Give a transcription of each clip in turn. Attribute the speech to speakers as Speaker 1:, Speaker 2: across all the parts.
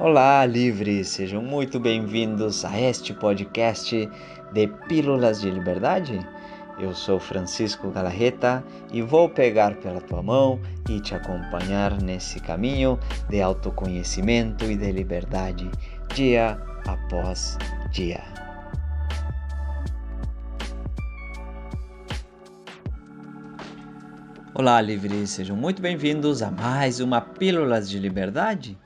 Speaker 1: Olá, livres! Sejam muito bem-vindos a este podcast de Pílulas de Liberdade. Eu sou Francisco Galarreta e vou pegar pela tua mão e te acompanhar nesse caminho de autoconhecimento e de liberdade, dia após dia. Olá, livres! Sejam muito bem-vindos a mais uma Pílulas de Liberdade.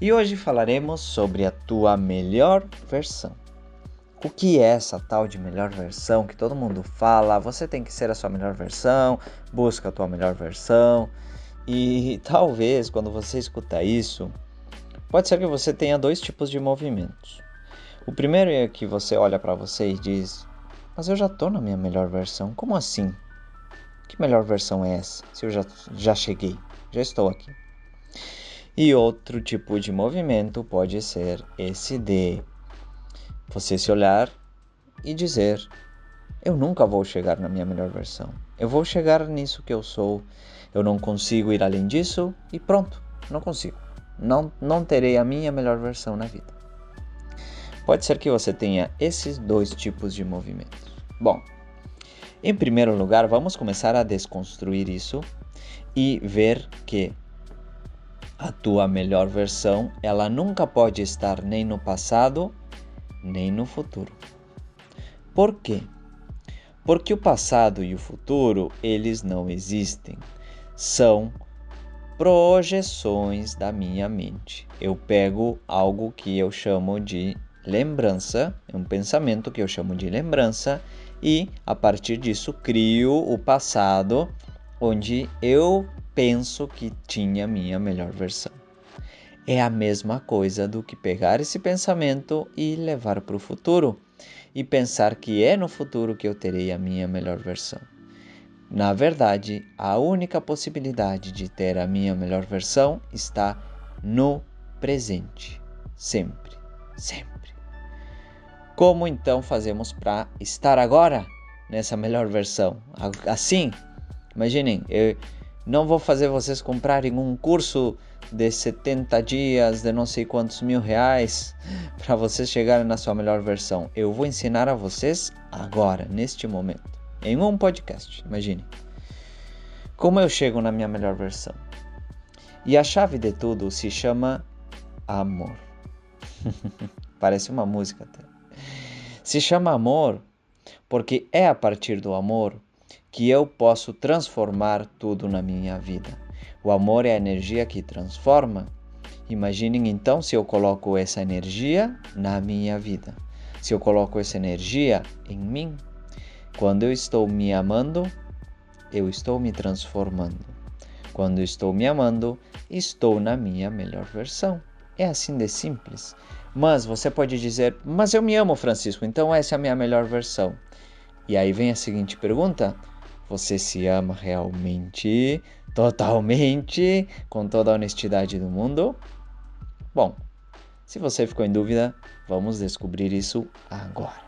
Speaker 1: E hoje falaremos sobre a tua melhor versão. O que é essa tal de melhor versão que todo mundo fala? Você tem que ser a sua melhor versão, busca a tua melhor versão. E talvez quando você escuta isso, pode ser que você tenha dois tipos de movimentos. O primeiro é que você olha para você e diz: Mas eu já estou na minha melhor versão. Como assim? Que melhor versão é essa? Se eu já, já cheguei, já estou aqui. E outro tipo de movimento pode ser esse de você se olhar e dizer: Eu nunca vou chegar na minha melhor versão. Eu vou chegar nisso que eu sou. Eu não consigo ir além disso e pronto, não consigo. Não, não terei a minha melhor versão na vida. Pode ser que você tenha esses dois tipos de movimentos. Bom, em primeiro lugar, vamos começar a desconstruir isso e ver que a tua melhor versão, ela nunca pode estar nem no passado, nem no futuro. Por quê? Porque o passado e o futuro, eles não existem. São projeções da minha mente. Eu pego algo que eu chamo de lembrança, um pensamento que eu chamo de lembrança, e a partir disso crio o passado onde eu penso que tinha minha melhor versão. É a mesma coisa do que pegar esse pensamento e levar para o futuro e pensar que é no futuro que eu terei a minha melhor versão. Na verdade, a única possibilidade de ter a minha melhor versão está no presente. Sempre, sempre. Como então fazemos para estar agora nessa melhor versão? Assim, imaginem, eu, não vou fazer vocês comprarem um curso de 70 dias de não sei quantos mil reais para vocês chegarem na sua melhor versão. Eu vou ensinar a vocês agora, neste momento, em um podcast. Imagine. Como eu chego na minha melhor versão? E a chave de tudo se chama amor. Parece uma música até. Se chama amor porque é a partir do amor que eu posso transformar tudo na minha vida. O amor é a energia que transforma. Imaginem então se eu coloco essa energia na minha vida. Se eu coloco essa energia em mim, quando eu estou me amando, eu estou me transformando. Quando estou me amando, estou na minha melhor versão. É assim de simples. Mas você pode dizer: Mas eu me amo, Francisco, então essa é a minha melhor versão. E aí vem a seguinte pergunta: você se ama realmente, totalmente, com toda a honestidade do mundo? Bom, se você ficou em dúvida, vamos descobrir isso agora.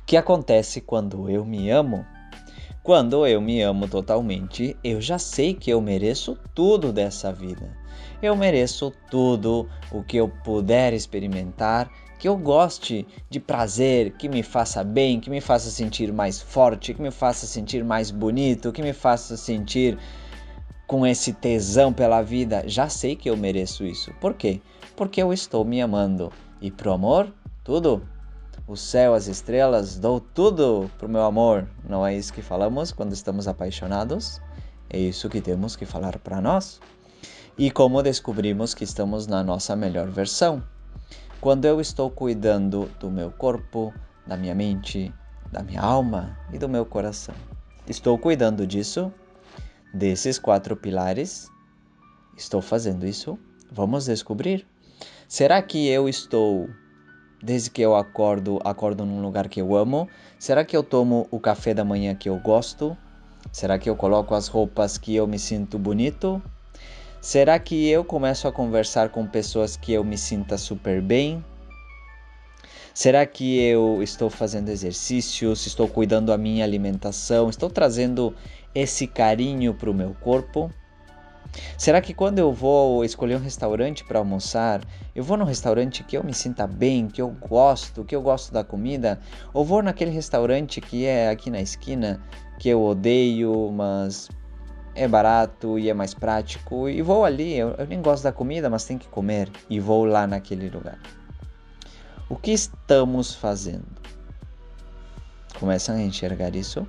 Speaker 1: O que acontece quando eu me amo? Quando eu me amo totalmente, eu já sei que eu mereço tudo dessa vida. Eu mereço tudo o que eu puder experimentar que eu goste de prazer, que me faça bem, que me faça sentir mais forte, que me faça sentir mais bonito, que me faça sentir com esse tesão pela vida. Já sei que eu mereço isso. Por quê? Porque eu estou me amando. E pro amor, tudo. O céu, as estrelas, dou tudo pro meu amor. Não é isso que falamos quando estamos apaixonados? É isso que temos que falar para nós. E como descobrimos que estamos na nossa melhor versão? Quando eu estou cuidando do meu corpo, da minha mente, da minha alma e do meu coração. Estou cuidando disso, desses quatro pilares. Estou fazendo isso? Vamos descobrir. Será que eu estou, desde que eu acordo, acordo num lugar que eu amo? Será que eu tomo o café da manhã que eu gosto? Será que eu coloco as roupas que eu me sinto bonito? Será que eu começo a conversar com pessoas que eu me sinta super bem? Será que eu estou fazendo exercícios, estou cuidando da minha alimentação, estou trazendo esse carinho para o meu corpo? Será que quando eu vou escolher um restaurante para almoçar, eu vou num restaurante que eu me sinta bem, que eu gosto, que eu gosto da comida, ou vou naquele restaurante que é aqui na esquina, que eu odeio, mas é barato e é mais prático, e vou ali, eu, eu nem gosto da comida, mas tem que comer, e vou lá naquele lugar. O que estamos fazendo? Começam a enxergar isso?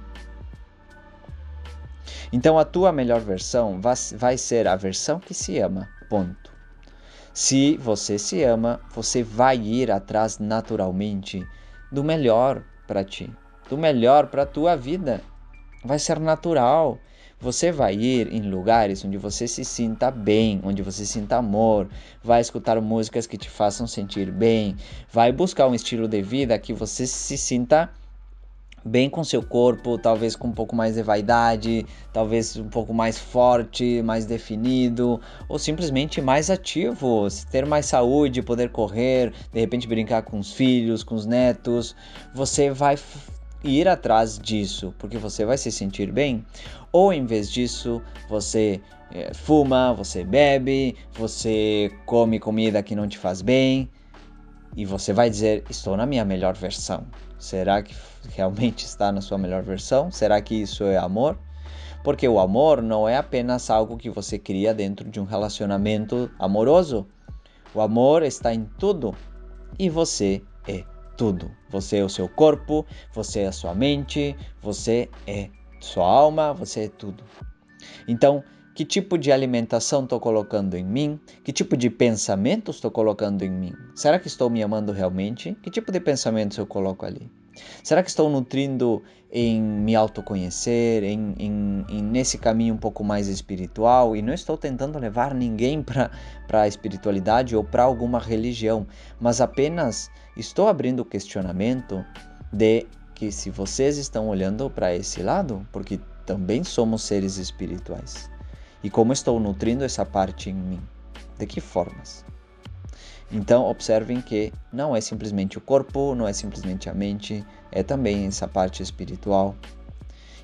Speaker 1: Então a tua melhor versão vai ser a versão que se ama. Ponto. Se você se ama, você vai ir atrás naturalmente do melhor para ti, do melhor para tua vida. Vai ser natural. Você vai ir em lugares onde você se sinta bem, onde você sinta amor, vai escutar músicas que te façam sentir bem, vai buscar um estilo de vida que você se sinta bem com seu corpo, talvez com um pouco mais de vaidade, talvez um pouco mais forte, mais definido, ou simplesmente mais ativo, ter mais saúde, poder correr, de repente brincar com os filhos, com os netos, você vai ir atrás disso, porque você vai se sentir bem. Ou em vez disso, você é, fuma, você bebe, você come comida que não te faz bem, e você vai dizer: Estou na minha melhor versão. Será que realmente está na sua melhor versão? Será que isso é amor? Porque o amor não é apenas algo que você cria dentro de um relacionamento amoroso. O amor está em tudo e você é tudo. Você é o seu corpo, você é a sua mente, você é sua alma, você é tudo. Então, que tipo de alimentação estou colocando em mim? Que tipo de pensamentos estou colocando em mim? Será que estou me amando realmente? Que tipo de pensamentos eu coloco ali? Será que estou nutrindo em me autoconhecer, em, em, em nesse caminho um pouco mais espiritual? E não estou tentando levar ninguém para a espiritualidade ou para alguma religião, mas apenas estou abrindo o questionamento de que se vocês estão olhando para esse lado, porque também somos seres espirituais. E como estou nutrindo essa parte em mim? De que formas? Então, observem que não é simplesmente o corpo, não é simplesmente a mente, é também essa parte espiritual.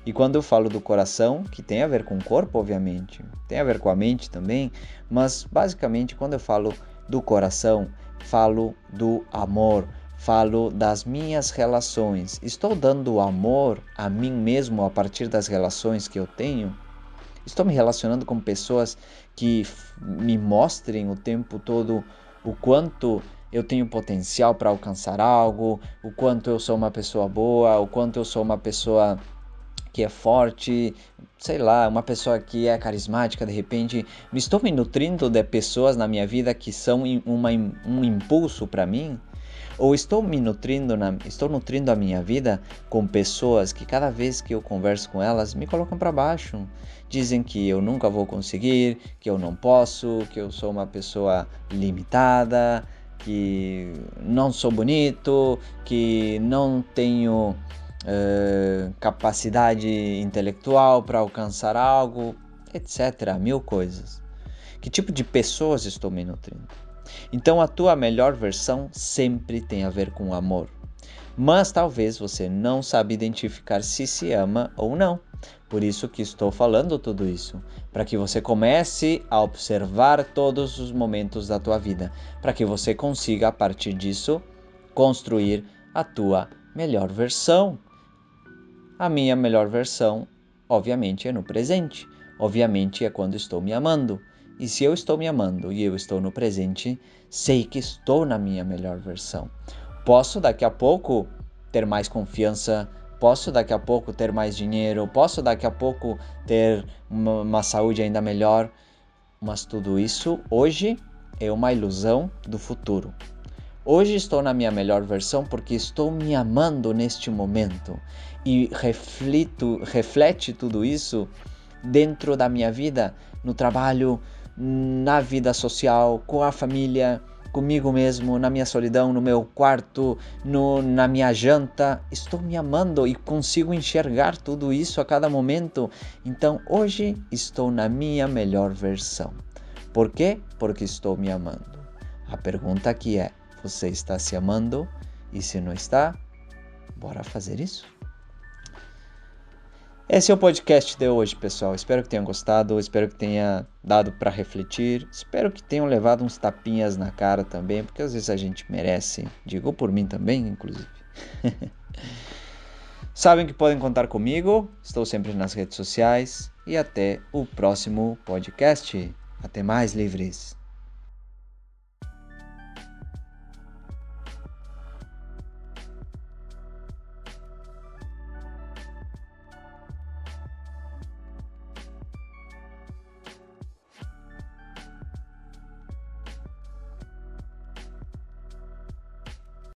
Speaker 1: E quando eu falo do coração, que tem a ver com o corpo, obviamente, tem a ver com a mente também, mas basicamente quando eu falo do coração, falo do amor, falo das minhas relações. Estou dando amor a mim mesmo a partir das relações que eu tenho? Estou me relacionando com pessoas que me mostrem o tempo todo o quanto eu tenho potencial para alcançar algo, o quanto eu sou uma pessoa boa, o quanto eu sou uma pessoa que é forte, sei lá, uma pessoa que é carismática de repente. Me estou me nutrindo de pessoas na minha vida que são uma, um impulso para mim? Ou estou me nutrindo, na, estou nutrindo a minha vida com pessoas que cada vez que eu converso com elas me colocam para baixo. Dizem que eu nunca vou conseguir, que eu não posso, que eu sou uma pessoa limitada, que não sou bonito, que não tenho uh, capacidade intelectual para alcançar algo, etc. Mil coisas. Que tipo de pessoas estou me nutrindo? Então a tua melhor versão sempre tem a ver com amor. Mas talvez você não sabe identificar se se ama ou não. Por isso que estou falando tudo isso, para que você comece a observar todos os momentos da tua vida, para que você consiga a partir disso construir a tua melhor versão. A minha melhor versão, obviamente, é no presente. Obviamente é quando estou me amando. E se eu estou me amando e eu estou no presente, sei que estou na minha melhor versão. Posso daqui a pouco ter mais confiança, posso daqui a pouco ter mais dinheiro, posso daqui a pouco ter uma, uma saúde ainda melhor, mas tudo isso hoje é uma ilusão do futuro. Hoje estou na minha melhor versão porque estou me amando neste momento e reflito, reflete tudo isso dentro da minha vida, no trabalho, na vida social, com a família, comigo mesmo, na minha solidão, no meu quarto, no, na minha janta. Estou me amando e consigo enxergar tudo isso a cada momento. Então hoje estou na minha melhor versão. Por quê? Porque estou me amando. A pergunta aqui é: você está se amando? E se não está, bora fazer isso? Esse é o podcast de hoje, pessoal. Espero que tenham gostado, espero que tenha dado para refletir. Espero que tenham levado uns tapinhas na cara também, porque às vezes a gente merece. Digo por mim também, inclusive. Sabem que podem contar comigo, estou sempre nas redes sociais e até o próximo podcast. Até mais, livres!